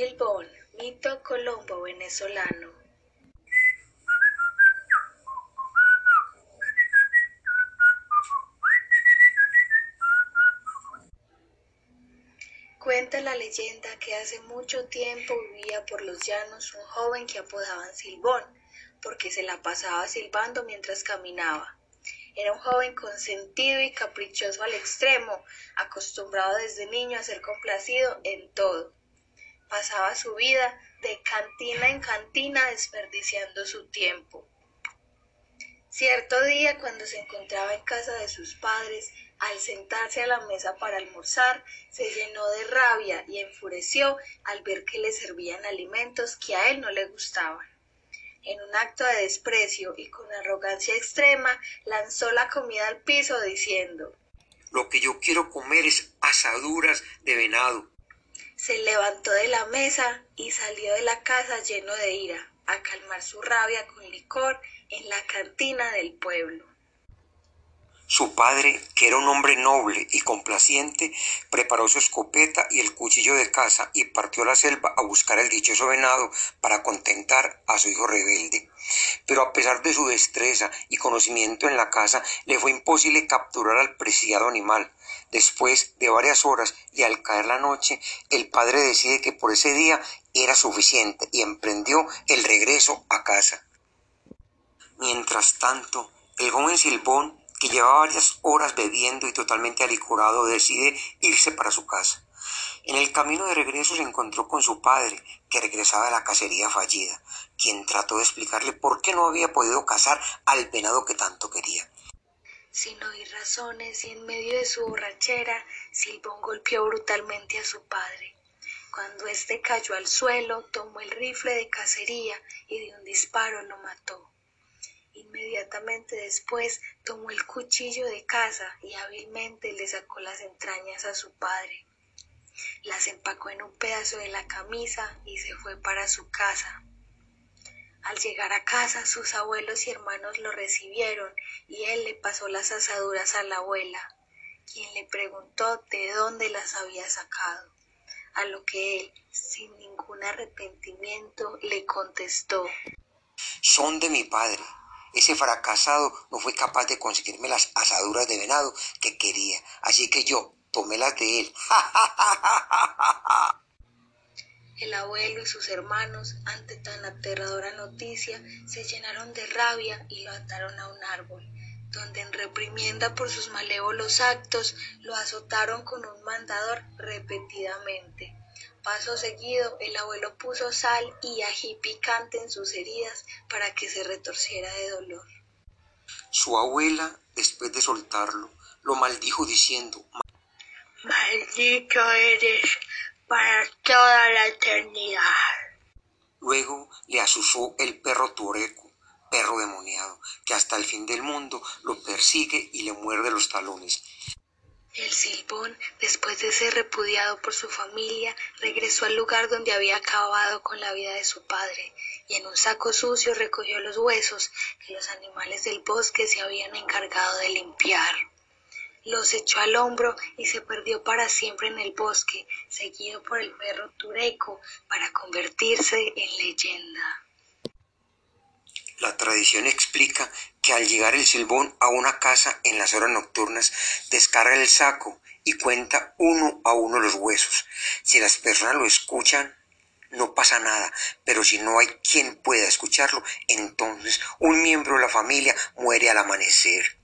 Silbón, mito colombo venezolano. Cuenta la leyenda que hace mucho tiempo vivía por los llanos un joven que apodaban Silbón, porque se la pasaba silbando mientras caminaba. Era un joven consentido y caprichoso al extremo, acostumbrado desde niño a ser complacido en todo. Pasaba su vida de cantina en cantina desperdiciando su tiempo. Cierto día, cuando se encontraba en casa de sus padres, al sentarse a la mesa para almorzar, se llenó de rabia y enfureció al ver que le servían alimentos que a él no le gustaban. En un acto de desprecio y con arrogancia extrema, lanzó la comida al piso diciendo Lo que yo quiero comer es asaduras de venado. Se levantó de la mesa y salió de la casa lleno de ira, a calmar su rabia con licor en la cantina del pueblo. Su padre, que era un hombre noble y complaciente, preparó su escopeta y el cuchillo de caza y partió a la selva a buscar el dichoso venado para contentar a su hijo rebelde. Pero a pesar de su destreza y conocimiento en la caza, le fue imposible capturar al preciado animal. Después de varias horas y al caer la noche, el padre decide que por ese día era suficiente y emprendió el regreso a casa. Mientras tanto, el joven Silbón que llevaba varias horas bebiendo y totalmente alicorado, decide irse para su casa. En el camino de regreso se encontró con su padre, que regresaba de la cacería fallida, quien trató de explicarle por qué no había podido cazar al venado que tanto quería. Sin oír razones y en medio de su borrachera, Silbón golpeó brutalmente a su padre. Cuando éste cayó al suelo, tomó el rifle de cacería y de un disparo lo mató. Inmediatamente después tomó el cuchillo de caza y hábilmente le sacó las entrañas a su padre. Las empacó en un pedazo de la camisa y se fue para su casa. Al llegar a casa sus abuelos y hermanos lo recibieron y él le pasó las asaduras a la abuela, quien le preguntó de dónde las había sacado, a lo que él, sin ningún arrepentimiento, le contestó Son de mi padre. Ese fracasado no fue capaz de conseguirme las asaduras de venado que quería, así que yo tomé las de él. El abuelo y sus hermanos, ante tan aterradora noticia, se llenaron de rabia y lo ataron a un árbol, donde en reprimienda por sus malévolos actos lo azotaron con un mandador repetidamente. Paso seguido, el abuelo puso sal y ají picante en sus heridas para que se retorciera de dolor. Su abuela, después de soltarlo, lo maldijo diciendo, Maldito eres para toda la eternidad. Luego le asusó el perro tureco, perro demoniado, que hasta el fin del mundo lo persigue y le muerde los talones. El Silbón, después de ser repudiado por su familia, regresó al lugar donde había acabado con la vida de su padre, y en un saco sucio recogió los huesos que los animales del bosque se habían encargado de limpiar. Los echó al hombro y se perdió para siempre en el bosque, seguido por el perro Tureco, para convertirse en leyenda. La tradición explica que al llegar el silbón a una casa en las horas nocturnas, descarga el saco y cuenta uno a uno los huesos. Si las personas lo escuchan, no pasa nada, pero si no hay quien pueda escucharlo, entonces un miembro de la familia muere al amanecer.